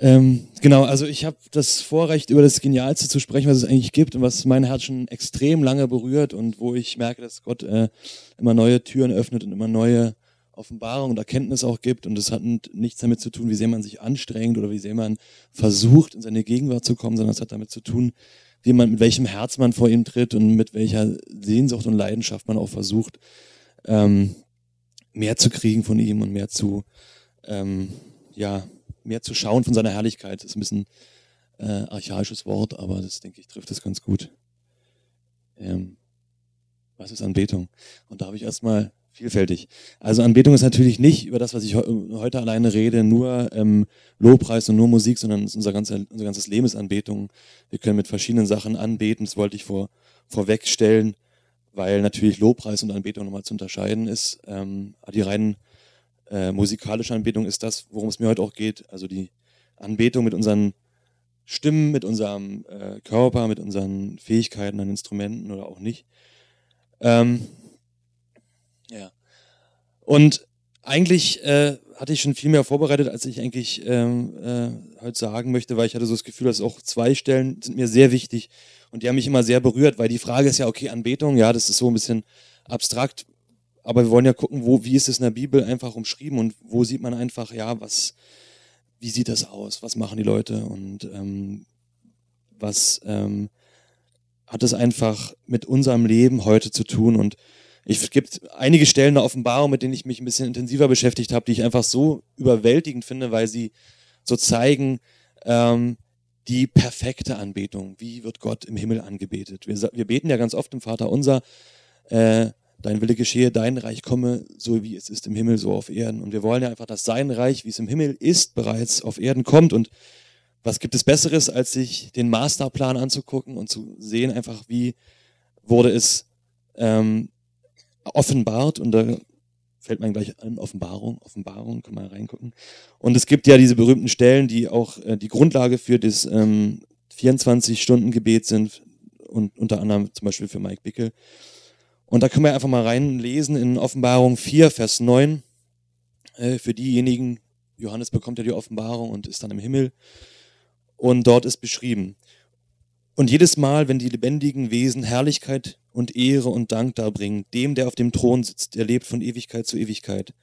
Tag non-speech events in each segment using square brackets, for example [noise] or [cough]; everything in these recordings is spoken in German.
Ähm, genau, also ich habe das Vorrecht, über das Genialste zu sprechen, was es eigentlich gibt und was mein Herz schon extrem lange berührt und wo ich merke, dass Gott äh, immer neue Türen öffnet und immer neue Offenbarung und Erkenntnis auch gibt. Und das hat nichts damit zu tun, wie sehr man sich anstrengt oder wie sehr man versucht, in seine Gegenwart zu kommen, sondern es hat damit zu tun, wie man, mit welchem Herz man vor ihm tritt und mit welcher Sehnsucht und Leidenschaft man auch versucht, ähm, mehr zu kriegen von ihm und mehr zu, ähm, ja, mehr zu schauen von seiner Herrlichkeit. Das ist ein bisschen äh, archaisches Wort, aber das denke ich trifft es ganz gut. Ähm, was ist Anbetung? Und da habe ich erstmal vielfältig. Also Anbetung ist natürlich nicht über das, was ich heute alleine rede, nur ähm, Lobpreis und nur Musik, sondern unser, ganze, unser ganzes Leben ist Anbetung. Wir können mit verschiedenen Sachen anbeten, das wollte ich vor, vorwegstellen, weil natürlich Lobpreis und Anbetung nochmal zu unterscheiden ist. Ähm, die rein äh, musikalische Anbetung ist das, worum es mir heute auch geht. Also die Anbetung mit unseren Stimmen, mit unserem äh, Körper, mit unseren Fähigkeiten an Instrumenten oder auch nicht. Ähm, ja. Und eigentlich äh, hatte ich schon viel mehr vorbereitet, als ich eigentlich ähm, äh, heute sagen möchte, weil ich hatte so das Gefühl, dass auch zwei Stellen sind mir sehr wichtig und die haben mich immer sehr berührt, weil die Frage ist ja, okay, Anbetung, ja, das ist so ein bisschen abstrakt, aber wir wollen ja gucken, wo, wie ist es in der Bibel einfach umschrieben und wo sieht man einfach, ja, was, wie sieht das aus, was machen die Leute und ähm, was ähm, hat es einfach mit unserem Leben heute zu tun und ich gibt einige Stellen der Offenbarung, mit denen ich mich ein bisschen intensiver beschäftigt habe, die ich einfach so überwältigend finde, weil sie so zeigen, ähm, die perfekte Anbetung. Wie wird Gott im Himmel angebetet? Wir, wir beten ja ganz oft im Vater unser, äh, dein Wille geschehe, dein Reich komme, so wie es ist im Himmel, so auf Erden. Und wir wollen ja einfach, dass sein Reich, wie es im Himmel ist, bereits auf Erden kommt. Und was gibt es Besseres, als sich den Masterplan anzugucken und zu sehen, einfach wie wurde es ähm, offenbart und da fällt man gleich an, Offenbarung, Offenbarung, kann man reingucken. Und es gibt ja diese berühmten Stellen, die auch äh, die Grundlage für das ähm, 24-Stunden-Gebet sind und unter anderem zum Beispiel für Mike Bickel. Und da können wir einfach mal reinlesen in Offenbarung 4, Vers 9. Äh, für diejenigen, Johannes bekommt ja die Offenbarung und ist dann im Himmel. Und dort ist beschrieben, und jedes Mal, wenn die lebendigen Wesen Herrlichkeit und Ehre und Dank darbringen, dem, der auf dem Thron sitzt, der lebt von Ewigkeit zu Ewigkeit,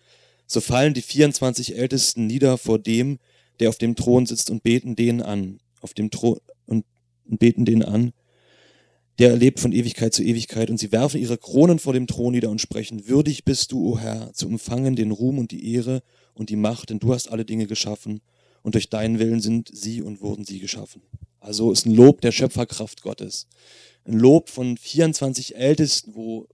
so fallen die 24 Ältesten nieder vor dem, der auf dem Thron sitzt und beten den an, auf dem Thron und, beten den an, der lebt von Ewigkeit zu Ewigkeit, und sie werfen ihre Kronen vor dem Thron nieder und sprechen, würdig bist du, o Herr, zu empfangen den Ruhm und die Ehre und die Macht, denn du hast alle Dinge geschaffen, und durch deinen Willen sind sie und wurden sie geschaffen. Also ist ein Lob der Schöpferkraft Gottes. Ein Lob von 24 Ältesten, wo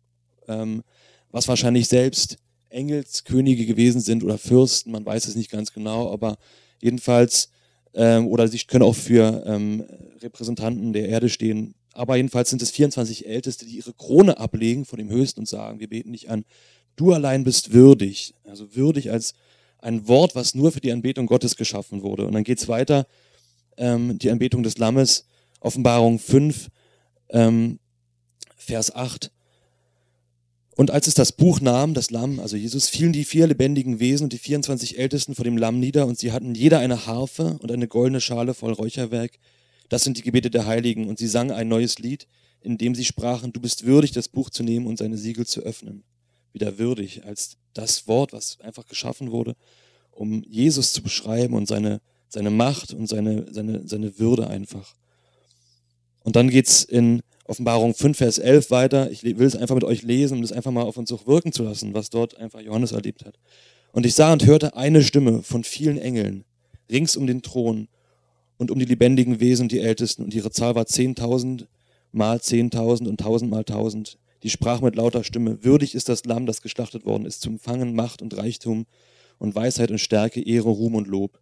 ähm, was wahrscheinlich selbst Engelskönige gewesen sind oder Fürsten, man weiß es nicht ganz genau, aber jedenfalls, ähm, oder sie können auch für ähm, Repräsentanten der Erde stehen. Aber jedenfalls sind es 24 Älteste, die ihre Krone ablegen vor dem Höchsten und sagen, wir beten dich an, du allein bist würdig. Also würdig als ein Wort, was nur für die Anbetung Gottes geschaffen wurde. Und dann geht's weiter ähm, die Anbetung des Lammes, Offenbarung 5, ähm, Vers 8. Und als es das Buch nahm, das Lamm, also Jesus, fielen die vier lebendigen Wesen und die 24 Ältesten vor dem Lamm nieder und sie hatten jeder eine Harfe und eine goldene Schale voll Räucherwerk. Das sind die Gebete der Heiligen. Und sie sangen ein neues Lied, in dem sie sprachen, du bist würdig, das Buch zu nehmen und seine Siegel zu öffnen. Wieder würdig als das Wort, was einfach geschaffen wurde, um Jesus zu beschreiben und seine seine Macht und seine, seine, seine Würde einfach. Und dann geht's in Offenbarung 5, Vers 11 weiter. Ich will es einfach mit euch lesen, um das einfach mal auf uns auch wirken zu lassen, was dort einfach Johannes erlebt hat. Und ich sah und hörte eine Stimme von vielen Engeln rings um den Thron und um die lebendigen Wesen die Ältesten. Und ihre Zahl war 10.000 mal 10.000 und 1.000 mal 1.000. Die sprach mit lauter Stimme, würdig ist das Lamm, das geschlachtet worden ist, zum Fangen Macht und Reichtum und Weisheit und Stärke, Ehre, Ruhm und Lob.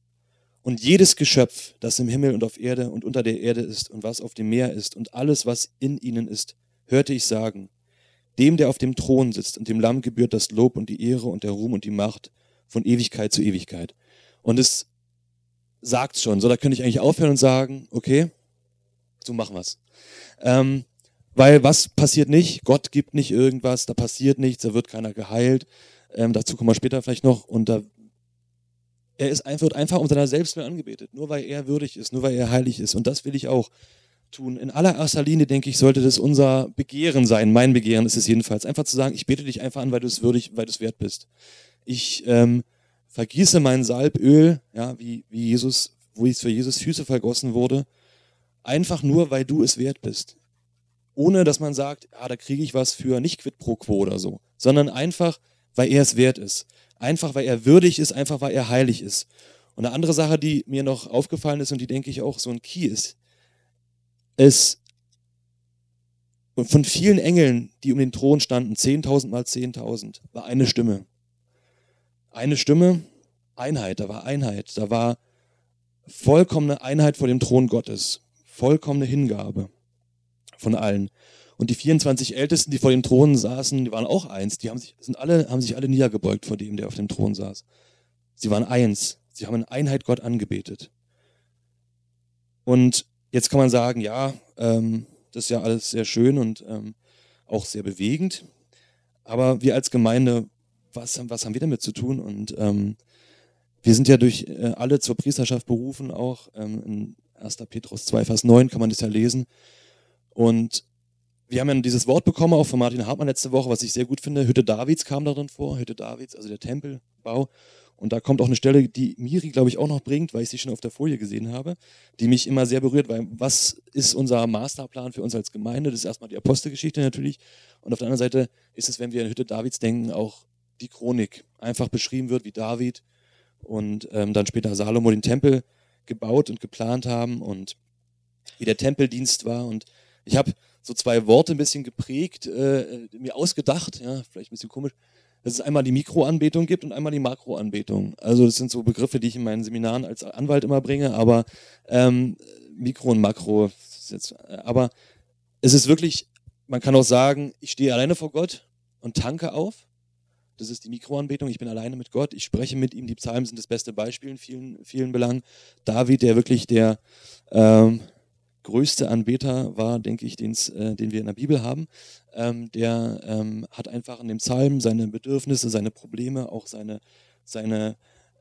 Und jedes Geschöpf, das im Himmel und auf Erde und unter der Erde ist und was auf dem Meer ist und alles, was in ihnen ist, hörte ich sagen, dem, der auf dem Thron sitzt und dem Lamm gebührt das Lob und die Ehre und der Ruhm und die Macht von Ewigkeit zu Ewigkeit. Und es sagt schon, so da könnte ich eigentlich aufhören und sagen, okay, so machen wir's. Ähm, weil was passiert nicht? Gott gibt nicht irgendwas, da passiert nichts, da wird keiner geheilt. Ähm, dazu kommen wir später vielleicht noch. Und da Er ist einfach, wird einfach um seiner selbst angebetet, nur weil er würdig ist, nur weil er heilig ist. Und das will ich auch tun. In allererster Linie, denke ich, sollte das unser Begehren sein. Mein Begehren ist es jedenfalls. Einfach zu sagen, ich bete dich einfach an, weil du es würdig, weil du es wert bist. Ich ähm, vergieße mein Salböl, ja, wie, wie Jesus, wo es für Jesus Füße vergossen wurde, einfach nur, weil du es wert bist. Ohne dass man sagt, ah, da kriege ich was für nicht quid pro quo oder so, sondern einfach, weil er es wert ist. Einfach, weil er würdig ist, einfach, weil er heilig ist. Und eine andere Sache, die mir noch aufgefallen ist und die denke ich auch so ein Key ist, es von vielen Engeln, die um den Thron standen, 10.000 mal 10.000, war eine Stimme. Eine Stimme, Einheit, da war Einheit, da war vollkommene Einheit vor dem Thron Gottes, vollkommene Hingabe von allen. Und die 24 Ältesten, die vor dem Thron saßen, die waren auch eins. Die haben sich, sind alle, haben sich alle niedergebeugt vor dem, der auf dem Thron saß. Sie waren eins. Sie haben in Einheit Gott angebetet. Und Jetzt kann man sagen, ja, ähm, das ist ja alles sehr schön und ähm, auch sehr bewegend. Aber wir als Gemeinde, was, was haben wir damit zu tun? Und ähm, wir sind ja durch äh, alle zur Priesterschaft berufen, auch ähm, in 1. Petrus 2, Vers 9 kann man das ja lesen. Und wir haben ja dieses Wort bekommen, auch von Martin Hartmann letzte Woche, was ich sehr gut finde. Hütte Davids kam darin vor, Hütte Davids, also der Tempelbau. Und da kommt auch eine Stelle, die Miri, glaube ich, auch noch bringt, weil ich sie schon auf der Folie gesehen habe, die mich immer sehr berührt, weil was ist unser Masterplan für uns als Gemeinde? Das ist erstmal die Apostelgeschichte natürlich. Und auf der anderen Seite ist es, wenn wir an Hütte Davids denken, auch die Chronik. Einfach beschrieben wird, wie David und ähm, dann später Salomo den Tempel gebaut und geplant haben und wie der Tempeldienst war. Und ich habe so zwei Worte ein bisschen geprägt, äh, mir ausgedacht, ja, vielleicht ein bisschen komisch dass es einmal die Mikroanbetung gibt und einmal die Makroanbetung. Also das sind so Begriffe, die ich in meinen Seminaren als Anwalt immer bringe, aber ähm, Mikro und Makro. Jetzt, äh, aber es ist wirklich, man kann auch sagen, ich stehe alleine vor Gott und tanke auf. Das ist die Mikroanbetung. Ich bin alleine mit Gott. Ich spreche mit ihm. Die Psalmen sind das beste Beispiel in vielen, vielen Belangen. David, der wirklich der ähm, größte Anbeter war, denke ich, äh, den wir in der Bibel haben. Ähm, der ähm, hat einfach in dem Psalm seine Bedürfnisse, seine Probleme, auch seine, seine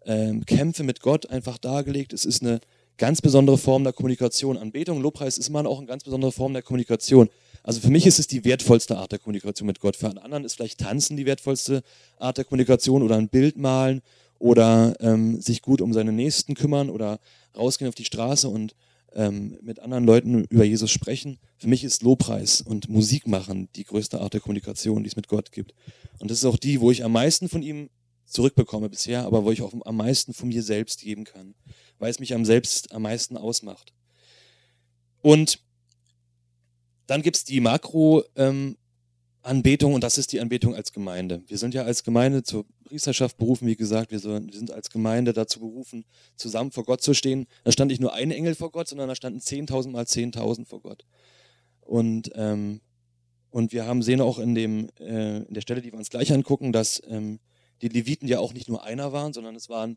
ähm, Kämpfe mit Gott einfach dargelegt. Es ist eine ganz besondere Form der Kommunikation. Anbetung, Lobpreis ist immer auch eine ganz besondere Form der Kommunikation. Also für mich ist es die wertvollste Art der Kommunikation mit Gott. Für einen anderen ist vielleicht Tanzen die wertvollste Art der Kommunikation oder ein Bild malen oder ähm, sich gut um seine Nächsten kümmern oder rausgehen auf die Straße und ähm, mit anderen Leuten über Jesus sprechen. Für mich ist Lobpreis und Musik machen die größte Art der Kommunikation, die es mit Gott gibt. Und das ist auch die, wo ich am meisten von ihm zurückbekomme bisher, aber wo ich auch am meisten von mir selbst geben kann, weil es mich am selbst am meisten ausmacht. Und dann gibt es die Makro, ähm, und das ist die Anbetung als Gemeinde. Wir sind ja als Gemeinde zur Priesterschaft berufen, wie gesagt, wir sind als Gemeinde dazu berufen, zusammen vor Gott zu stehen. Da stand nicht nur ein Engel vor Gott, sondern da standen 10.000 mal 10.000 vor Gott. Und, ähm, und wir haben sehen auch in, dem, äh, in der Stelle, die wir uns gleich angucken, dass ähm, die Leviten ja auch nicht nur einer waren, sondern es waren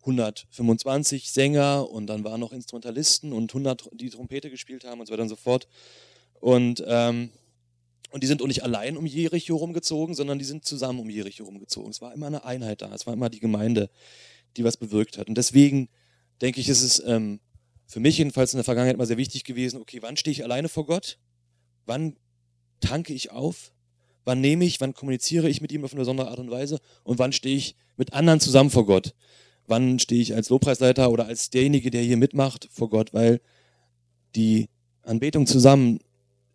125 Sänger und dann waren noch Instrumentalisten und 100, die Trompete gespielt haben und so weiter und so fort. Und ähm, und die sind auch nicht allein um Jericho rumgezogen, sondern die sind zusammen um Jericho rumgezogen. Es war immer eine Einheit da. Es war immer die Gemeinde, die was bewirkt hat. Und deswegen denke ich, ist es ähm, für mich jedenfalls in der Vergangenheit immer sehr wichtig gewesen, okay, wann stehe ich alleine vor Gott? Wann tanke ich auf? Wann nehme ich, wann kommuniziere ich mit ihm auf eine besondere Art und Weise? Und wann stehe ich mit anderen zusammen vor Gott? Wann stehe ich als Lobpreisleiter oder als derjenige, der hier mitmacht vor Gott? Weil die Anbetung zusammen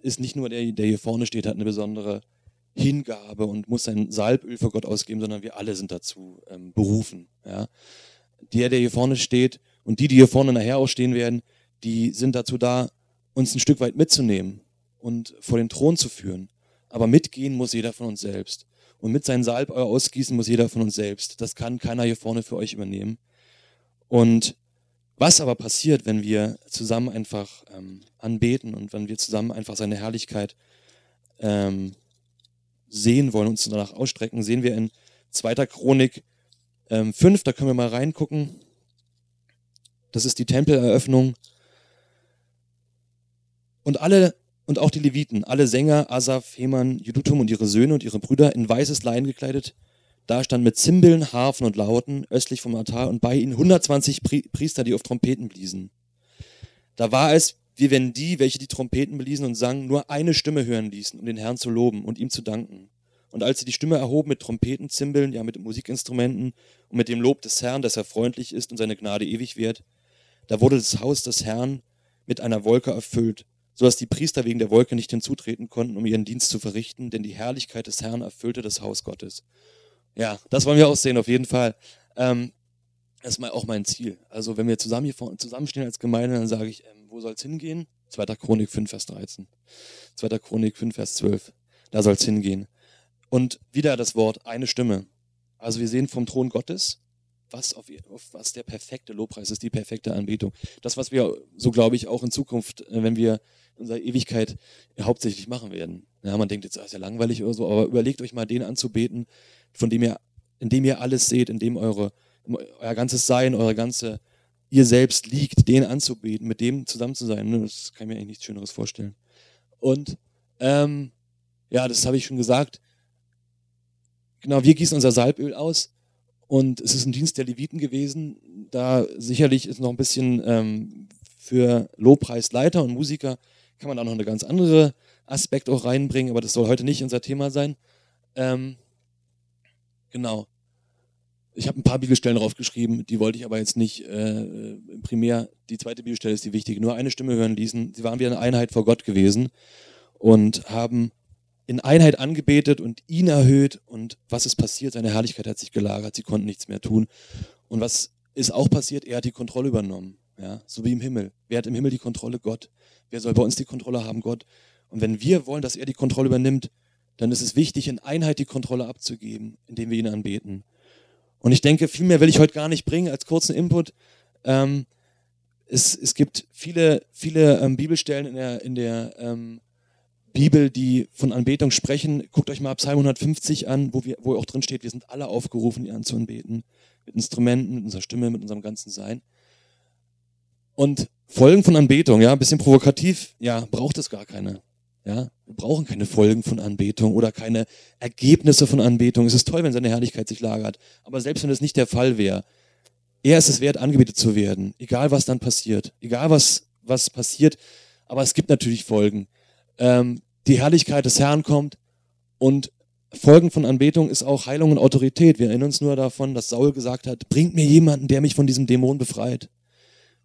ist nicht nur der, der hier vorne steht, hat eine besondere Hingabe und muss sein Salböl für Gott ausgeben, sondern wir alle sind dazu ähm, berufen. Ja. Der, der hier vorne steht und die, die hier vorne nachher auch stehen werden, die sind dazu da, uns ein Stück weit mitzunehmen und vor den Thron zu führen. Aber mitgehen muss jeder von uns selbst. Und mit seinem Salböl ausgießen muss jeder von uns selbst. Das kann keiner hier vorne für euch übernehmen. Und was aber passiert, wenn wir zusammen einfach ähm, anbeten und wenn wir zusammen einfach seine Herrlichkeit ähm, sehen wollen, uns danach ausstrecken, sehen wir in 2. Chronik ähm, 5, da können wir mal reingucken. Das ist die Tempeleröffnung. Und alle, und auch die Leviten, alle Sänger, Asaf, Heman, Judutum und ihre Söhne und ihre Brüder in weißes Leinen gekleidet, Da stand mit Zimbeln, Harfen und Lauten östlich vom Altar und bei ihnen 120 Priester, die auf Trompeten bliesen. Da war es, wie wenn die, welche die Trompeten bliesen und sangen, nur eine Stimme hören ließen, um den Herrn zu loben und ihm zu danken. Und als sie die Stimme erhoben mit Trompeten, Zimbeln, ja mit Musikinstrumenten und mit dem Lob des Herrn, dass er freundlich ist und seine Gnade ewig wird, da wurde das Haus des Herrn mit einer Wolke erfüllt, so dass die Priester wegen der Wolke nicht hinzutreten konnten, um ihren Dienst zu verrichten, denn die Herrlichkeit des Herrn erfüllte das Haus Gottes. Ja, das wollen wir auch sehen, auf jeden Fall. Ähm, das ist auch mein Ziel. Also wenn wir zusammen hier vorne zusammenstehen als Gemeinde, dann sage ich, ähm, wo soll es hingehen? 2. Chronik 5, Vers 13. 2. Chronik 5, Vers 12. Da soll es hingehen. Und wieder das Wort, eine Stimme. Also wir sehen vom Thron Gottes, was, auf, auf, was der perfekte Lobpreis ist, die perfekte Anbetung. Das, was wir, so glaube ich, auch in Zukunft, äh, wenn wir unserer Ewigkeit hauptsächlich machen werden. Ja, man denkt jetzt, das ist ja langweilig oder so, aber überlegt euch mal, den anzubeten, von dem ihr, in dem ihr alles seht, in dem eure, euer ganzes Sein, eure ganze, ihr selbst liegt, den anzubeten, mit dem zusammen zu sein. Ne, das kann ich mir eigentlich nichts Schöneres vorstellen. Und ähm, ja, das habe ich schon gesagt. Genau, wir gießen unser Salböl aus und es ist ein Dienst der Leviten gewesen. Da sicherlich ist noch ein bisschen ähm, für Lobpreisleiter und Musiker kann man da noch eine ganz andere Aspekt auch reinbringen, aber das soll heute nicht unser Thema sein. Ähm, genau. Ich habe ein paar Bibelstellen draufgeschrieben, die wollte ich aber jetzt nicht äh, primär. Die zweite Bibelstelle ist die wichtige. Nur eine Stimme hören ließen. Sie waren wie eine Einheit vor Gott gewesen und haben in Einheit angebetet und ihn erhöht. Und was ist passiert? Seine Herrlichkeit hat sich gelagert, sie konnten nichts mehr tun. Und was ist auch passiert? Er hat die Kontrolle übernommen. Ja, so wie im Himmel. Wer hat im Himmel die Kontrolle? Gott. Wer soll bei uns die Kontrolle haben? Gott. Und wenn wir wollen, dass er die Kontrolle übernimmt, dann ist es wichtig, in Einheit die Kontrolle abzugeben, indem wir ihn anbeten. Und ich denke, viel mehr will ich heute gar nicht bringen als kurzen Input. Ähm, es, es gibt viele, viele ähm, Bibelstellen in der, in der ähm, Bibel, die von Anbetung sprechen. Guckt euch mal Psalm 150 an, wo, wir, wo auch drin steht, wir sind alle aufgerufen, ihn anzuanbeten. Mit Instrumenten, mit unserer Stimme, mit unserem ganzen Sein. Und Folgen von Anbetung, ja, ein bisschen provokativ, ja, braucht es gar keine. Ja, wir brauchen keine Folgen von Anbetung oder keine Ergebnisse von Anbetung. Es ist toll, wenn seine Herrlichkeit sich lagert. Aber selbst wenn das nicht der Fall wäre, er ist es wert, angebetet zu werden. Egal, was dann passiert. Egal, was, was passiert. Aber es gibt natürlich Folgen ähm, die Herrlichkeit des Herrn kommt und Folgen von Anbetung ist auch Heilung und Autorität. Wir erinnern uns nur davon, dass Saul gesagt hat, bringt mir jemanden, der mich von diesem Dämon befreit.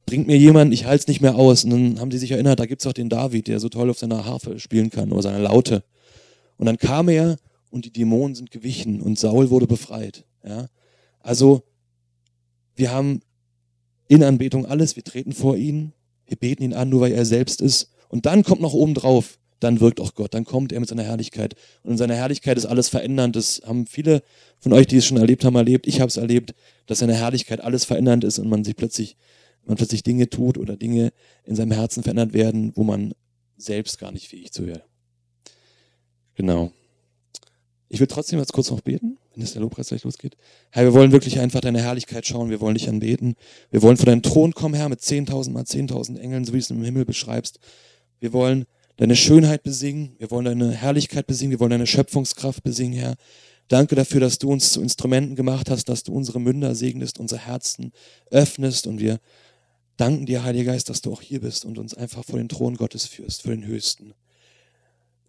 Bringt mir jemanden, ich halte es nicht mehr aus. Und dann haben sie sich erinnert, da gibt's auch den David, der so toll auf seiner Harfe spielen kann oder seiner Laute. Und dann kam er und die Dämonen sind gewichen und Saul wurde befreit. Ja? Also wir haben in Anbetung alles, wir treten vor ihn, wir beten ihn an, nur weil er selbst ist. Und dann kommt noch oben drauf dann wirkt auch Gott, dann kommt er mit seiner Herrlichkeit. Und in seiner Herrlichkeit ist alles verändernd. Das haben viele von euch, die es schon erlebt haben, erlebt. Ich habe es erlebt, dass seine Herrlichkeit alles verändernd ist und man sich plötzlich, man plötzlich Dinge tut oder Dinge in seinem Herzen verändert werden, wo man selbst gar nicht fähig zu hören. Genau. Ich will trotzdem jetzt kurz noch beten, wenn es der Lobpreis gleich losgeht. Herr, wir wollen wirklich einfach deine Herrlichkeit schauen. Wir wollen dich anbeten. Wir wollen vor deinen Thron kommen, Herr, mit 10.000 mal 10.000 Engeln, so wie du es im Himmel beschreibst. Wir wollen deine Schönheit besingen, wir wollen deine Herrlichkeit besingen, wir wollen deine Schöpfungskraft besingen, Herr. Danke dafür, dass du uns zu Instrumenten gemacht hast, dass du unsere Münder segnest, unser Herzen öffnest und wir danken dir, Heiliger Geist, dass du auch hier bist und uns einfach vor den Thron Gottes führst, für den Höchsten.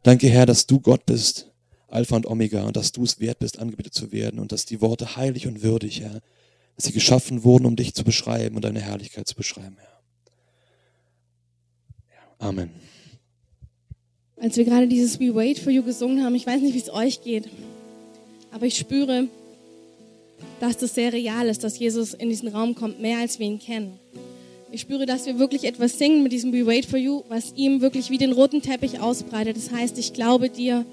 Danke, Herr, dass du Gott bist, Alpha und Omega, und dass du es wert bist, angebetet zu werden und dass die Worte heilig und würdig, Herr, dass sie geschaffen wurden, um dich zu beschreiben und deine Herrlichkeit zu beschreiben, Herr. Amen als wir gerade dieses We Wait for You gesungen haben, ich weiß nicht, wie es euch geht, aber ich spüre, dass das sehr real ist, dass Jesus in diesen Raum kommt, mehr als wir ihn kennen. Ich spüre, dass wir wirklich etwas singen mit diesem We Wait for You, was ihm wirklich wie den roten Teppich ausbreitet. Das heißt, ich glaube dir,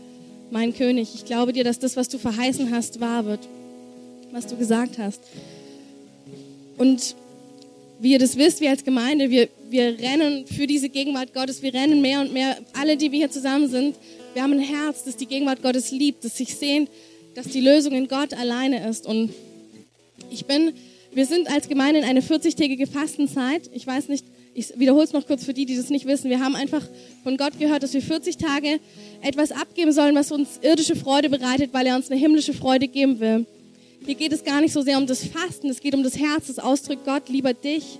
mein König, ich glaube dir, dass das, was du verheißen hast, wahr wird, was du gesagt hast. Und wie ihr das wisst, wir als Gemeinde, wir, wir rennen für diese Gegenwart Gottes, wir rennen mehr und mehr, alle, die wir hier zusammen sind, wir haben ein Herz, das die Gegenwart Gottes liebt, das sich sehnt, dass die Lösung in Gott alleine ist. Und ich bin, wir sind als Gemeinde in eine 40-tägige Fastenzeit. Ich weiß nicht, ich wiederhole es noch kurz für die, die das nicht wissen. Wir haben einfach von Gott gehört, dass wir 40 Tage etwas abgeben sollen, was uns irdische Freude bereitet, weil er uns eine himmlische Freude geben will. hier geht es gar nicht so sehr um das Fasten, es geht um das Herz, das ausdrückt Gott lieber dich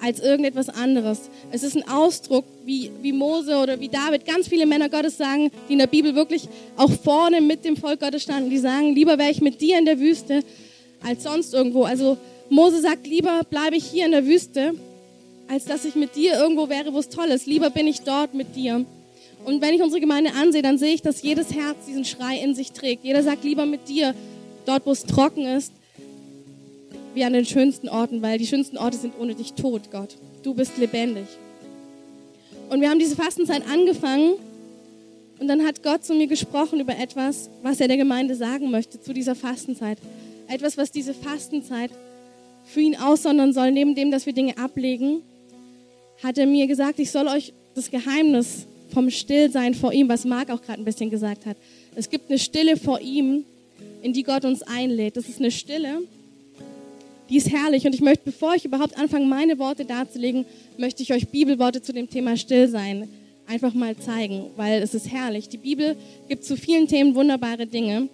als irgendetwas anderes. Es ist ein Ausdruck, wie, wie Mose oder wie David, ganz viele Männer Gottes sagen, die in der Bibel wirklich auch vorne mit dem Volk Gottes standen, die sagen, lieber wäre ich mit dir in der Wüste als sonst irgendwo. Also Mose sagt, lieber bleibe ich hier in der Wüste, als dass ich mit dir irgendwo wäre, wo es toll ist. Lieber bin ich dort mit dir. Und wenn ich unsere Gemeinde ansehe, dann sehe ich, dass jedes Herz diesen Schrei in sich trägt. Jeder sagt, lieber mit dir, dort wo es trocken ist, wie an den schönsten Orten, weil die schönsten Orte sind ohne dich tot, Gott. Du bist lebendig. Und wir haben diese Fastenzeit angefangen und dann hat Gott zu mir gesprochen über etwas, was er der Gemeinde sagen möchte zu dieser Fastenzeit. Etwas, was diese Fastenzeit für ihn aussondern soll, neben dem, dass wir Dinge ablegen, hat er mir gesagt, ich soll euch das Geheimnis vom Stillsein vor ihm, was Marc auch gerade ein bisschen gesagt hat. Es gibt eine Stille vor ihm, in die Gott uns einlädt. Das ist eine Stille, die ist herrlich. Und ich möchte, bevor ich überhaupt anfange, meine Worte darzulegen, möchte ich euch Bibelworte zu dem Thema Stillsein einfach mal zeigen, weil es ist herrlich. Die Bibel gibt zu vielen Themen wunderbare Dinge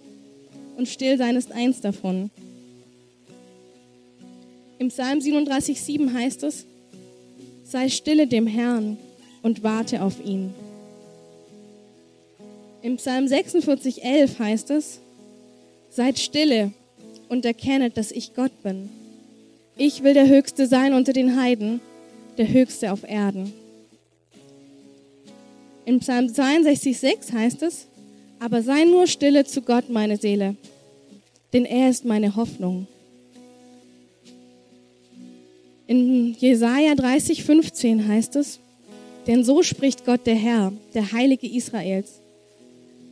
und Stillsein ist eins davon. Im Psalm 37,7 heißt es, sei stille dem Herrn und warte auf ihn. Im Psalm 46,11 heißt es, seid stille und erkennet, dass ich Gott bin. Ich will der Höchste sein unter den Heiden, der Höchste auf Erden. In Psalm 62,6 heißt es, aber sei nur stille zu Gott, meine Seele, denn er ist meine Hoffnung. In Jesaja 30,15 heißt es, denn so spricht Gott der Herr, der Heilige Israels.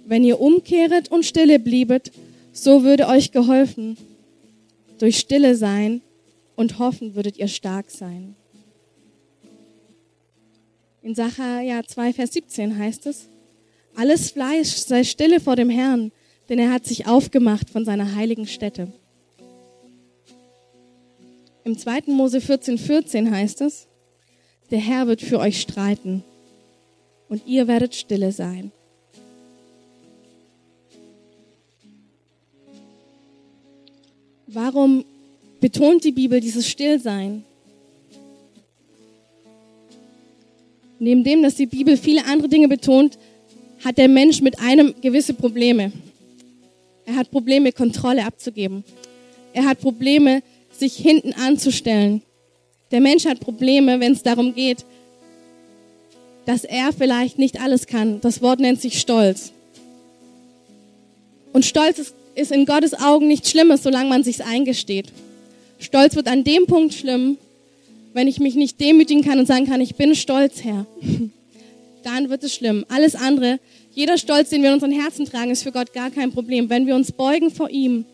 Wenn ihr umkehret und stille bliebet, so würde euch geholfen. Durch Stille sein und hoffen würdet ihr stark sein. In Sacharja 2, Vers 17 heißt es, alles Fleisch sei stille vor dem Herrn, denn er hat sich aufgemacht von seiner heiligen Stätte. Im 2. Mose 14, 14 heißt es, der Herr wird für euch streiten und ihr werdet stille sein. Warum betont die Bibel dieses Stillsein. Neben dem, dass die Bibel viele andere Dinge betont, hat der Mensch mit einem gewisse Probleme. Er hat Probleme, Kontrolle abzugeben. Er hat Probleme, sich hinten anzustellen. Der Mensch hat Probleme, wenn es darum geht, dass er vielleicht nicht alles kann. Das Wort nennt sich Stolz. Und Stolz ist, ist in Gottes Augen nichts Schlimmes, solange man sich's eingesteht. Stolz wird an dem Punkt schlimm, wenn ich mich nicht demütigen kann und sagen kann, ich bin stolz, Herr. [laughs] Dann wird es schlimm. Alles andere, jeder Stolz, den wir in unseren Herzen tragen, ist für Gott gar kein Problem. Wenn wir uns beugen vor ihm,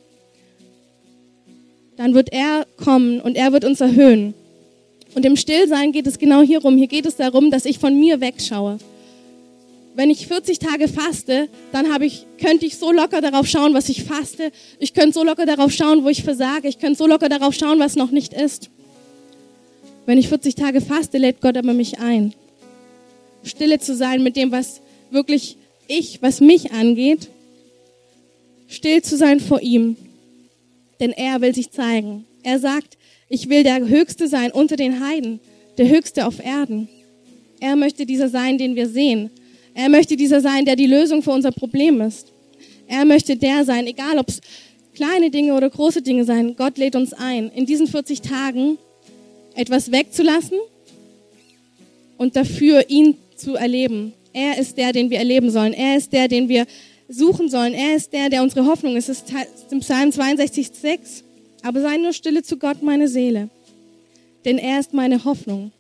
dann wird er kommen und er wird uns erhöhen. Und im Stillsein geht es genau hierum. Hier geht es darum, dass ich von mir wegschaue wenn ich 40 Tage faste, dann habe ich, könnte ich so locker darauf schauen, was ich faste. Ich könnte so locker darauf schauen, wo ich versage. Ich könnte so locker darauf schauen, was noch nicht ist. Wenn ich 40 Tage faste, lädt Gott aber mich ein. Stille zu sein mit dem, was wirklich ich, was mich angeht. Still zu sein vor ihm. Denn er will sich zeigen. Er sagt, ich will der Höchste sein unter den Heiden, der Höchste auf Erden. Er möchte dieser sein, den wir sehen. Er möchte dieser sein, der die Lösung für unser Problem ist. Er möchte der sein, egal ob es kleine Dinge oder große Dinge sein. Gott lädt uns ein, in diesen 40 Tagen etwas wegzulassen und dafür ihn zu erleben. Er ist der, den wir erleben sollen. Er ist der, den wir suchen sollen. Er ist der, der unsere Hoffnung ist. Es ist im Psalm 62, 6. Aber sei nur stille zu Gott, meine Seele. Denn er ist meine Hoffnung.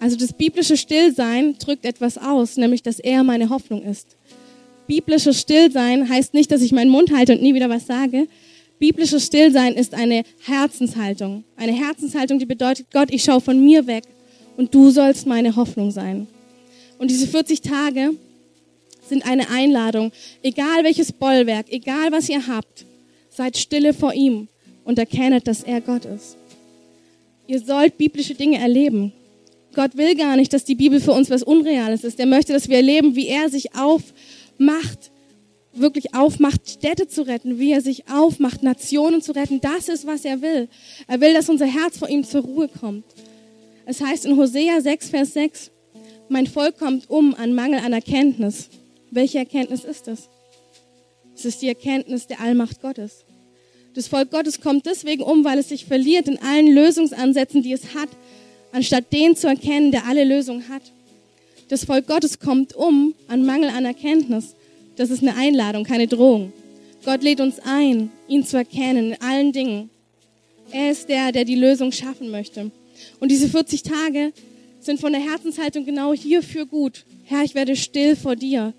Also das biblische Stillsein drückt etwas aus, nämlich dass er meine Hoffnung ist. Biblisches Stillsein heißt nicht, dass ich meinen Mund halte und nie wieder was sage. Biblisches Stillsein ist eine Herzenshaltung. Eine Herzenshaltung, die bedeutet, Gott, ich schaue von mir weg und du sollst meine Hoffnung sein. Und diese 40 Tage sind eine Einladung. Egal welches Bollwerk, egal was ihr habt, seid stille vor ihm und erkennet, dass er Gott ist. Ihr sollt biblische Dinge erleben. Gott will gar nicht, dass die Bibel für uns was Unreales ist. Er möchte, dass wir erleben, wie er sich aufmacht wirklich aufmacht, Städte zu retten, wie er sich aufmacht, Nationen zu retten. Das ist, was er will. Er will, dass unser Herz vor ihm zur Ruhe kommt. Es heißt in Hosea 6, Vers 6, mein Volk kommt um an Mangel an Erkenntnis. Welche Erkenntnis ist das? Es ist die Erkenntnis der Allmacht Gottes. Das Volk Gottes kommt deswegen um, weil es sich verliert in allen Lösungsansätzen, die es hat, anstatt den zu erkennen, der alle Lösungen hat. Das Volk Gottes kommt um an Mangel an Erkenntnis. Das ist eine Einladung, keine Drohung. Gott lädt uns ein, ihn zu erkennen in allen Dingen. Er ist der, der die Lösung schaffen möchte. Und diese 40 Tage sind von der Herzenshaltung genau hierfür gut. Herr, ich werde still vor dir.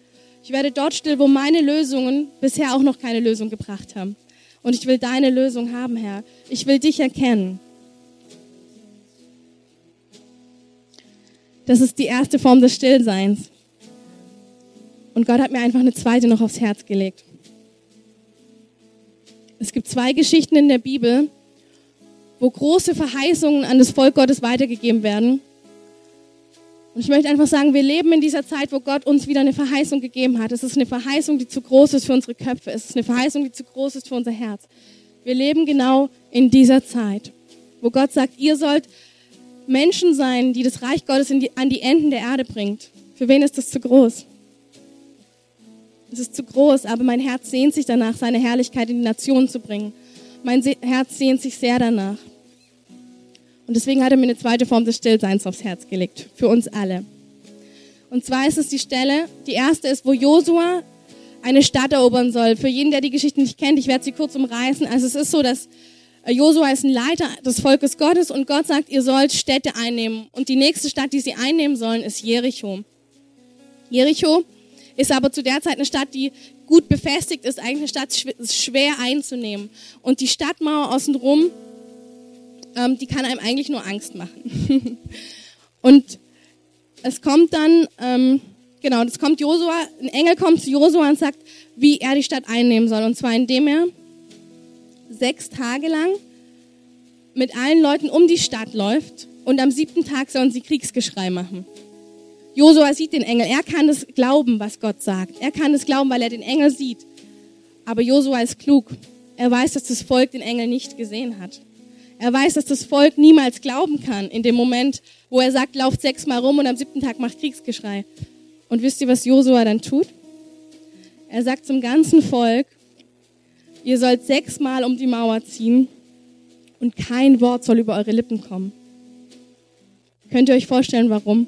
Ich werde dort still, wo meine Lösungen bisher auch noch keine Lösung gebracht haben. Und ich will deine Lösung haben, Herr. Ich will dich erkennen. Das ist die erste Form des Stillseins. Und Gott hat mir einfach eine zweite noch aufs Herz gelegt. Es gibt zwei Geschichten in der Bibel, wo große Verheißungen an das Volk Gottes weitergegeben werden. Und ich möchte einfach sagen, wir leben in dieser Zeit, wo Gott uns wieder eine Verheißung gegeben hat. Es ist eine Verheißung, die zu groß ist für unsere Köpfe. Es ist eine Verheißung, die zu groß ist für unser Herz. Wir leben genau in dieser Zeit, wo Gott sagt, ihr sollt Menschen sein, die das Reich Gottes die, an die Enden der Erde bringt. Für wen ist das zu groß? Es ist zu groß, aber mein Herz sehnt sich danach, seine Herrlichkeit in die Nationen zu bringen. Mein Herz sehnt sich sehr danach. Und deswegen hat er mir eine zweite Form des Stillseins aufs Herz gelegt, für uns alle. Und zwar ist es die Stelle, die erste ist, wo Josua eine Stadt erobern soll. Für jeden, der die Geschichte nicht kennt, ich werde sie kurz umreißen. Also es ist so, dass äh, Josua ist ein Leiter des Volkes Gottes und Gott sagt, ihr sollt Städte einnehmen. Und die nächste Stadt, die sie einnehmen sollen, ist Jericho. Jericho ist aber zu der Zeit eine Stadt, die gut befestigt ist, eigentlich eine Stadt schwer einzunehmen. Und die Stadtmauer außenrum, ähm, die kann einem eigentlich nur Angst machen. [laughs] und es kommt dann, ähm, genau, das kommt Josua, ein Engel kommt zu Josua und sagt, wie er die Stadt einnehmen soll. Und zwar indem er sechs Tage lang mit allen Leuten um die Stadt läuft und am siebten Tag sollen sie Kriegsgeschrei machen. Josua sieht den Engel. Er kann es glauben, was Gott sagt. Er kann es glauben, weil er den Engel sieht. Aber Josua ist klug. Er weiß, dass das Volk den Engel nicht gesehen hat. Er weiß, dass das Volk niemals glauben kann in dem Moment, wo er sagt, lauft sechsmal rum und am siebten Tag macht Kriegsgeschrei. Und wisst ihr, was Josua dann tut? Er sagt zum ganzen Volk, ihr sollt sechsmal um die Mauer ziehen und kein Wort soll über eure Lippen kommen. Könnt ihr euch vorstellen, warum?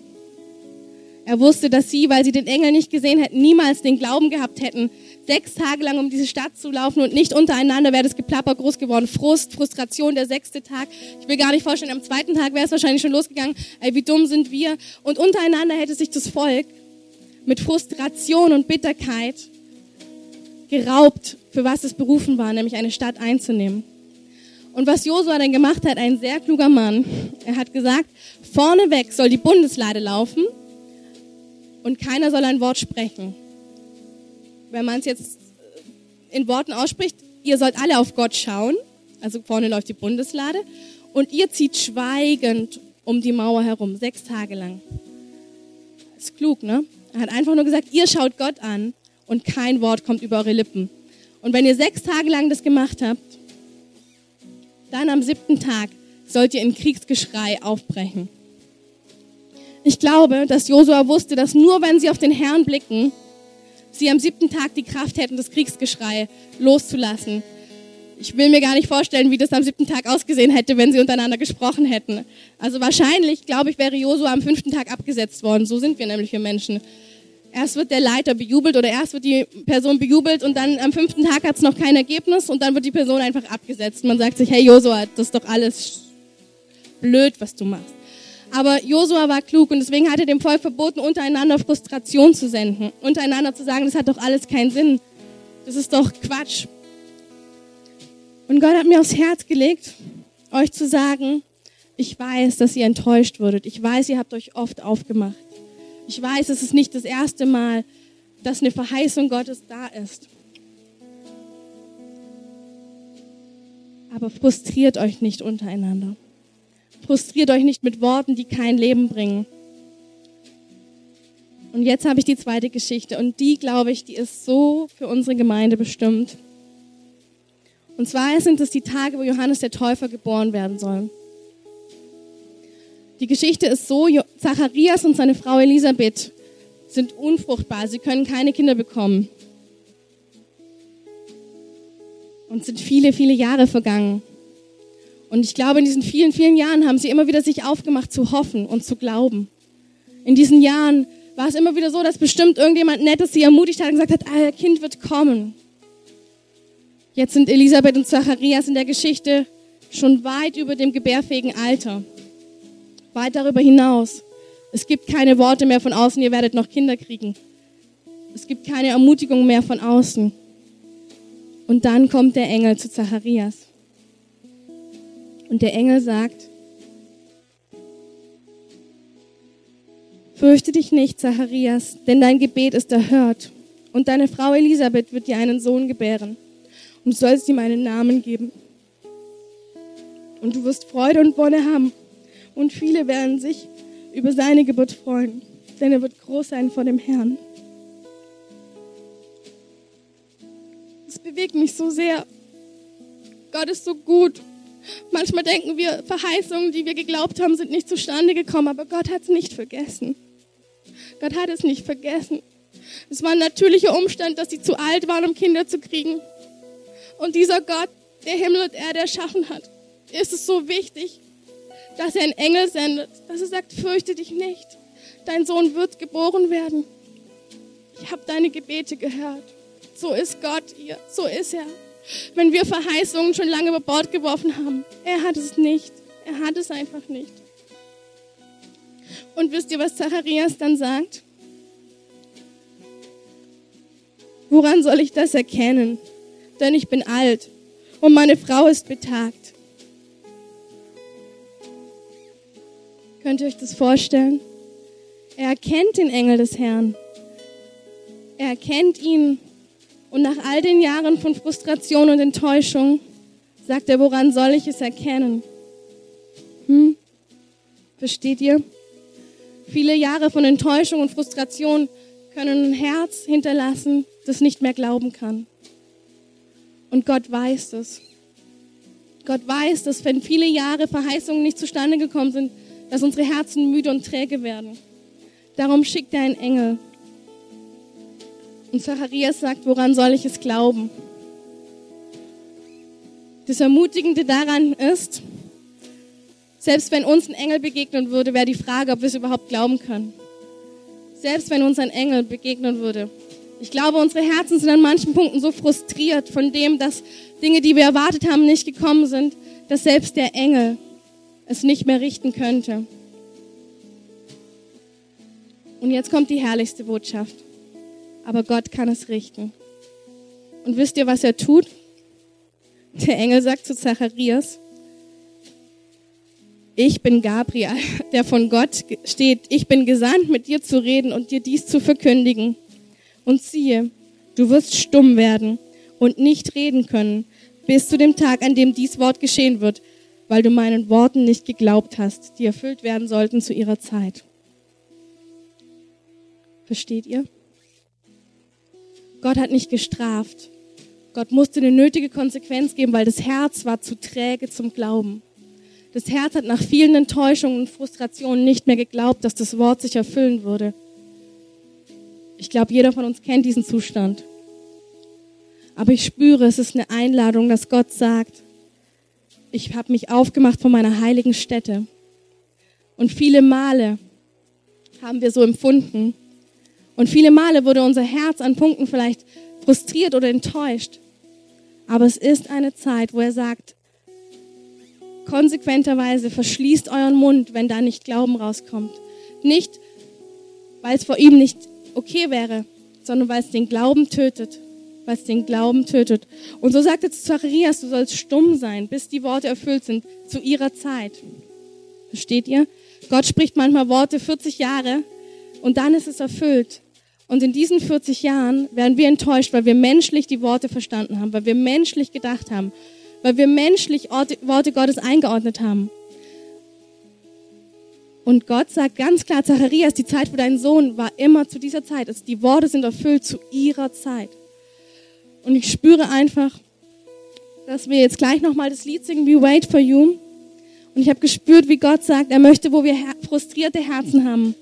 Er wusste, dass sie, weil sie den Engel nicht gesehen hätten, niemals den Glauben gehabt hätten, sechs Tage lang um diese Stadt zu laufen und nicht untereinander wäre das Geplapper groß geworden. Frust, Frustration, der sechste Tag. Ich will gar nicht vorstellen, am zweiten Tag wäre es wahrscheinlich schon losgegangen. Ey, wie dumm sind wir? Und untereinander hätte sich das Volk mit Frustration und Bitterkeit geraubt, für was es berufen war, nämlich eine Stadt einzunehmen. Und was Josua dann gemacht hat, ein sehr kluger Mann, er hat gesagt, vorneweg soll die Bundeslade laufen und keiner soll ein Wort sprechen. Wenn man es jetzt in Worten ausspricht, ihr sollt alle auf Gott schauen, also vorne läuft die Bundeslade, und ihr zieht schweigend um die Mauer herum, sechs Tage lang. Ist klug, ne? Er hat einfach nur gesagt, ihr schaut Gott an und kein Wort kommt über eure Lippen. Und wenn ihr sechs Tage lang das gemacht habt, dann am siebten Tag sollt ihr in Kriegsgeschrei aufbrechen. Ich glaube, dass Josua wusste, dass nur wenn sie auf den Herrn blicken, sie am siebten Tag die Kraft hätten, das Kriegsgeschrei loszulassen. Ich will mir gar nicht vorstellen, wie das am siebten Tag ausgesehen hätte, wenn sie untereinander gesprochen hätten. Also wahrscheinlich, glaube ich, wäre Josua am fünften Tag abgesetzt worden. So sind wir nämlich für Menschen. Erst wird der Leiter bejubelt oder erst wird die Person bejubelt und dann am fünften Tag hat es noch kein Ergebnis und dann wird die Person einfach abgesetzt. Man sagt sich, hey Josua, das ist doch alles blöd, was du machst. Aber Josua war klug und deswegen hat er dem Volk verboten, untereinander Frustration zu senden. Untereinander zu sagen, das hat doch alles keinen Sinn. Das ist doch Quatsch. Und Gott hat mir aufs Herz gelegt, euch zu sagen, ich weiß, dass ihr enttäuscht wurdet. Ich weiß, ihr habt euch oft aufgemacht. Ich weiß, es ist nicht das erste Mal, dass eine Verheißung Gottes da ist. Aber frustriert euch nicht untereinander. Frustriert euch nicht mit Worten, die kein Leben bringen. Und jetzt habe ich die zweite Geschichte und die, glaube ich, die ist so für unsere Gemeinde bestimmt. Und zwar sind es die Tage, wo Johannes der Täufer geboren werden soll. Die Geschichte ist so, Zacharias und seine Frau Elisabeth sind unfruchtbar, sie können keine Kinder bekommen. Und sind viele, viele Jahre vergangen. Und ich glaube, in diesen vielen, vielen Jahren haben sie immer wieder sich aufgemacht zu hoffen und zu glauben. In diesen Jahren war es immer wieder so, dass bestimmt irgendjemand Nettes sie ermutigt hat und gesagt hat, ah, Kind wird kommen. Jetzt sind Elisabeth und Zacharias in der Geschichte schon weit über dem gebärfähigen Alter. Weit darüber hinaus. Es gibt keine Worte mehr von außen, ihr werdet noch Kinder kriegen. Es gibt keine Ermutigung mehr von außen. Und dann kommt der Engel zu Zacharias. Und der Engel sagt, Fürchte dich nicht, Zacharias, denn dein Gebet ist erhört. Und deine Frau Elisabeth wird dir einen Sohn gebären. Und du sollst ihm einen Namen geben. Und du wirst Freude und Wonne haben. Und viele werden sich über seine Geburt freuen, denn er wird groß sein vor dem Herrn. Es bewegt mich so sehr. Gott ist so gut. Manchmal denken wir, Verheißungen, die wir geglaubt haben, sind nicht zustande gekommen, aber Gott hat es nicht vergessen. Gott hat es nicht vergessen. Es war ein natürlicher Umstand, dass sie zu alt waren, um Kinder zu kriegen. Und dieser Gott, der Himmel und Erde erschaffen hat, ist es so wichtig, dass er einen Engel sendet, dass er sagt, fürchte dich nicht, dein Sohn wird geboren werden. Ich habe deine Gebete gehört. So ist Gott hier, so ist er. Wenn wir Verheißungen schon lange über Bord geworfen haben, er hat es nicht. Er hat es einfach nicht. Und wisst ihr, was Zacharias dann sagt? Woran soll ich das erkennen? Denn ich bin alt und meine Frau ist betagt. Könnt ihr euch das vorstellen? Er erkennt den Engel des Herrn. Er erkennt ihn. Und nach all den Jahren von Frustration und Enttäuschung sagt er, woran soll ich es erkennen? Hm? Versteht ihr? Viele Jahre von Enttäuschung und Frustration können ein Herz hinterlassen, das nicht mehr glauben kann. Und Gott weiß das. Gott weiß, dass wenn viele Jahre Verheißungen nicht zustande gekommen sind, dass unsere Herzen müde und träge werden. Darum schickt er einen Engel. Und Zacharias sagt, woran soll ich es glauben? Das Ermutigende daran ist, selbst wenn uns ein Engel begegnen würde, wäre die Frage, ob wir es überhaupt glauben können. Selbst wenn uns ein Engel begegnen würde. Ich glaube, unsere Herzen sind an manchen Punkten so frustriert von dem, dass Dinge, die wir erwartet haben, nicht gekommen sind, dass selbst der Engel es nicht mehr richten könnte. Und jetzt kommt die herrlichste Botschaft. Aber Gott kann es richten. Und wisst ihr, was er tut? Der Engel sagt zu Zacharias, ich bin Gabriel, [laughs] der von Gott steht. Ich bin gesandt, mit dir zu reden und dir dies zu verkündigen. Und siehe, du wirst stumm werden und nicht reden können, bis zu dem Tag, an dem dies Wort geschehen wird, weil du meinen Worten nicht geglaubt hast, die erfüllt werden sollten zu ihrer Zeit. Versteht ihr? Gott hat nicht gestraft. Gott musste eine nötige Konsequenz geben, weil das Herz war zu träge zum Glauben. Das Herz hat nach vielen Enttäuschungen und Frustrationen nicht mehr geglaubt, dass das Wort sich erfüllen würde. Ich glaube, jeder von uns kennt diesen Zustand. Aber ich spüre, es ist eine Einladung, dass Gott sagt, ich habe mich aufgemacht von meiner heiligen Stätte. Und viele Male haben wir so empfunden. Und viele Male wurde unser Herz an Punkten vielleicht frustriert oder enttäuscht. Aber es ist eine Zeit, wo er sagt, konsequenterweise verschließt euren Mund, wenn da nicht Glauben rauskommt. Nicht, weil es vor ihm nicht okay wäre, sondern weil es den Glauben tötet was den Glauben tötet. Und so sagt er zu Zacharias, du sollst stumm sein, bis die Worte erfüllt sind, zu ihrer Zeit. Versteht ihr? Gott spricht manchmal Worte 40 Jahre und dann ist es erfüllt. Und in diesen 40 Jahren werden wir enttäuscht, weil wir menschlich die Worte verstanden haben, weil wir menschlich gedacht haben, weil wir menschlich Worte Gottes eingeordnet haben. Und Gott sagt ganz klar, Zacharias, die Zeit, wo dein Sohn war, immer zu dieser Zeit. Also die Worte sind erfüllt zu ihrer Zeit. Und ich spüre einfach, dass wir jetzt gleich nochmal das Lied singen, We Wait for You. Und ich habe gespürt, wie Gott sagt, er möchte, wo wir frustrierte Herzen haben,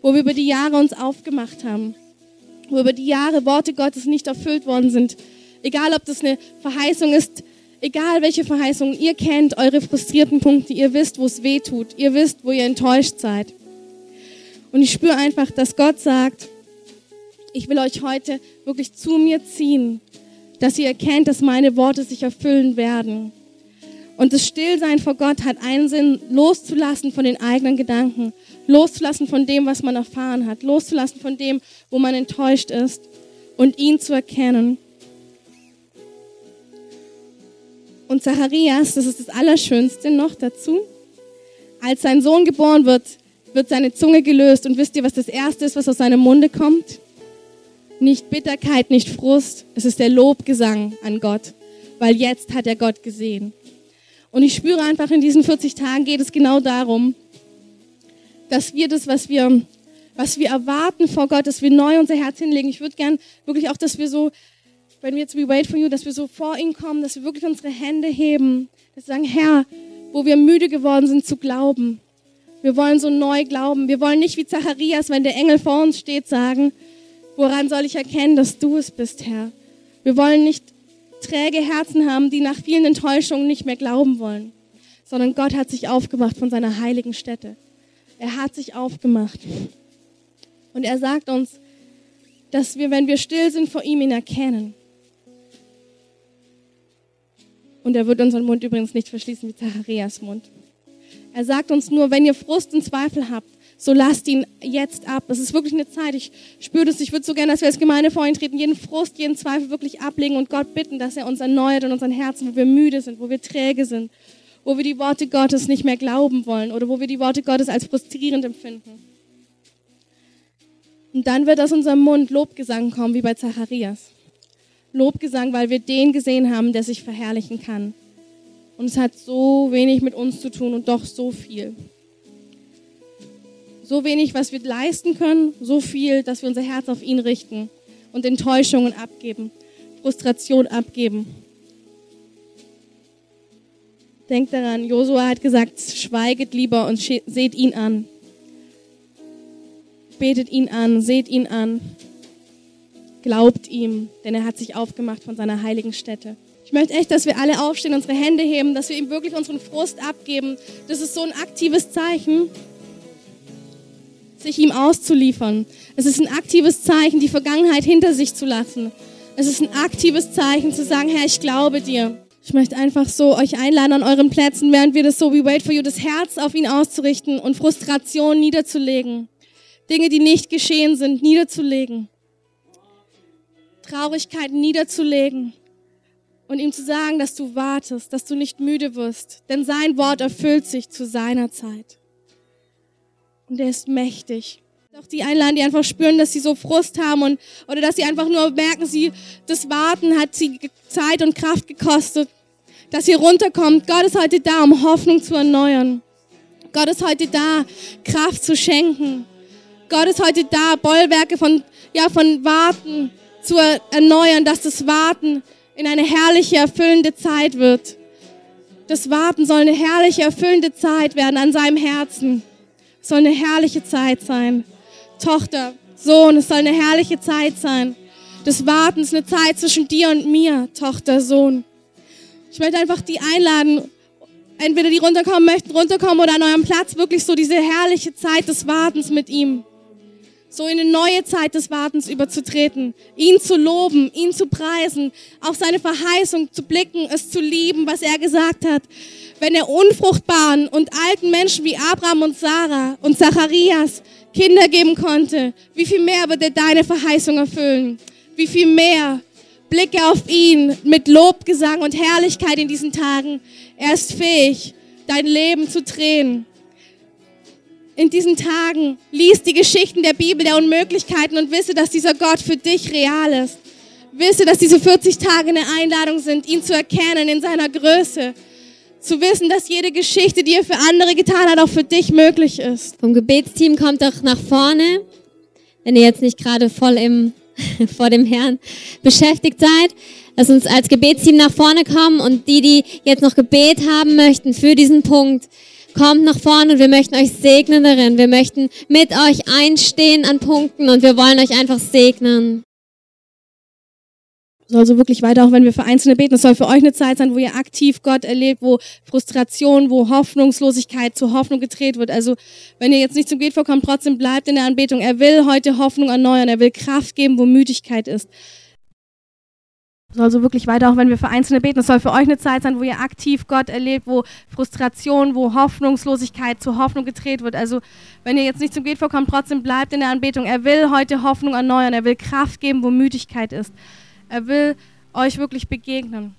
wo wir über die Jahre uns aufgemacht haben, wo über die Jahre Worte Gottes nicht erfüllt worden sind. Egal, ob das eine Verheißung ist, Egal welche Verheißungen, ihr kennt eure frustrierten Punkte, ihr wisst, wo es weh tut, ihr wisst, wo ihr enttäuscht seid. Und ich spüre einfach, dass Gott sagt, ich will euch heute wirklich zu mir ziehen, dass ihr erkennt, dass meine Worte sich erfüllen werden. Und das Stillsein vor Gott hat einen Sinn, loszulassen von den eigenen Gedanken, loszulassen von dem, was man erfahren hat, loszulassen von dem, wo man enttäuscht ist und ihn zu erkennen. Und Zacharias, das ist das Allerschönste noch dazu, als sein Sohn geboren wird, wird seine Zunge gelöst. Und wisst ihr, was das Erste ist, was aus seinem Munde kommt? Nicht Bitterkeit, nicht Frust, es ist der Lobgesang an Gott, weil jetzt hat er Gott gesehen. Und ich spüre einfach, in diesen 40 Tagen geht es genau darum, dass wir das, was wir, was wir erwarten vor Gott, dass wir neu unser Herz hinlegen. Ich würde gern wirklich auch, dass wir so wenn wir jetzt We Wait for You, dass wir so vor ihn kommen, dass wir wirklich unsere Hände heben, dass wir sagen, Herr, wo wir müde geworden sind zu glauben. Wir wollen so neu glauben. Wir wollen nicht wie Zacharias, wenn der Engel vor uns steht, sagen, woran soll ich erkennen, dass du es bist, Herr. Wir wollen nicht träge Herzen haben, die nach vielen Enttäuschungen nicht mehr glauben wollen, sondern Gott hat sich aufgemacht von seiner heiligen Stätte. Er hat sich aufgemacht. Und er sagt uns, dass wir, wenn wir still sind, vor ihm ihn erkennen. Und er wird unseren Mund übrigens nicht verschließen wie Zacharias Mund. Er sagt uns nur, wenn ihr Frust und Zweifel habt, so lasst ihn jetzt ab. Es ist wirklich eine Zeit. Ich spüre das. Ich würde so gerne, dass wir als Gemeinde vor ihn treten, jeden Frust, jeden Zweifel wirklich ablegen und Gott bitten, dass er uns erneuert in unseren Herzen, wo wir müde sind, wo wir träge sind, wo wir die Worte Gottes nicht mehr glauben wollen oder wo wir die Worte Gottes als frustrierend empfinden. Und dann wird aus unserem Mund Lobgesang kommen, wie bei Zacharias. Lobgesang, weil wir den gesehen haben, der sich verherrlichen kann. Und es hat so wenig mit uns zu tun und doch so viel. So wenig, was wir leisten können, so viel, dass wir unser Herz auf ihn richten und Enttäuschungen abgeben, Frustration abgeben. Denkt daran, Josua hat gesagt, schweiget lieber und seht ihn an. Betet ihn an, seht ihn an. Glaubt ihm, denn er hat sich aufgemacht von seiner heiligen Stätte. Ich möchte echt, dass wir alle aufstehen, unsere Hände heben, dass wir ihm wirklich unseren Frust abgeben. Das ist so ein aktives Zeichen, sich ihm auszuliefern. Es ist ein aktives Zeichen, die Vergangenheit hinter sich zu lassen. Es ist ein aktives Zeichen zu sagen, Herr, ich glaube dir. Ich möchte einfach so euch einladen an euren Plätzen, während wir das so wie Wait for You, das Herz auf ihn auszurichten und Frustration niederzulegen. Dinge, die nicht geschehen sind, niederzulegen. Traurigkeit niederzulegen und ihm zu sagen, dass du wartest, dass du nicht müde wirst, denn sein Wort erfüllt sich zu seiner Zeit. Und er ist mächtig. Auch die einladen, die einfach spüren, dass sie so Frust haben und, oder dass sie einfach nur merken, sie, das Warten hat sie Zeit und Kraft gekostet, dass sie runterkommt. Gott ist heute da, um Hoffnung zu erneuern. Gott ist heute da, Kraft zu schenken. Gott ist heute da, Bollwerke von, ja, von Warten zu erneuern, dass das Warten in eine herrliche, erfüllende Zeit wird. Das Warten soll eine herrliche, erfüllende Zeit werden an seinem Herzen. Es soll eine herrliche Zeit sein. Tochter, Sohn, es soll eine herrliche Zeit sein. Das Warten ist eine Zeit zwischen dir und mir, Tochter, Sohn. Ich möchte einfach die einladen, entweder die runterkommen möchten, runterkommen oder an eurem Platz wirklich so diese herrliche Zeit des Wartens mit ihm so in eine neue Zeit des Wartens überzutreten, ihn zu loben, ihn zu preisen, auf seine Verheißung zu blicken, es zu lieben, was er gesagt hat. Wenn er unfruchtbaren und alten Menschen wie Abraham und Sarah und Zacharias Kinder geben konnte, wie viel mehr wird er deine Verheißung erfüllen? Wie viel mehr? Blicke auf ihn mit Lobgesang und Herrlichkeit in diesen Tagen. Er ist fähig, dein Leben zu drehen in diesen Tagen, lies die Geschichten der Bibel, der Unmöglichkeiten und wisse, dass dieser Gott für dich real ist. Wisse, dass diese 40 Tage eine Einladung sind, ihn zu erkennen in seiner Größe. Zu wissen, dass jede Geschichte, die er für andere getan hat, auch für dich möglich ist. Vom Gebetsteam kommt doch nach vorne, wenn ihr jetzt nicht gerade voll im, [laughs] vor dem Herrn beschäftigt seid. Lass uns als Gebetsteam nach vorne kommen und die, die jetzt noch Gebet haben möchten für diesen Punkt, kommt nach vorne und wir möchten euch segnen darin. Wir möchten mit euch einstehen an Punkten und wir wollen euch einfach segnen soll so wirklich weiter, auch wenn wir für Einzelne beten. Es soll für euch eine Zeit sein, wo ihr aktiv Gott erlebt, wo Frustration, wo Hoffnungslosigkeit zur Hoffnung gedreht wird. Also wenn ihr jetzt nicht zum Gebet vorkommt, trotzdem bleibt in der Anbetung. Er will heute Hoffnung erneuern. Er will Kraft geben, wo Müdigkeit ist. Soll so wirklich weiter, auch wenn wir für Einzelne beten. Es soll für euch eine Zeit sein, wo ihr aktiv Gott erlebt, wo Frustration, wo Hoffnungslosigkeit zur Hoffnung gedreht wird. Also wenn ihr jetzt nicht zum Gebet vorkommt, trotzdem bleibt in der Anbetung. Er will heute Hoffnung erneuern. Er will Kraft geben, wo Müdigkeit ist. Er will euch wirklich begegnen.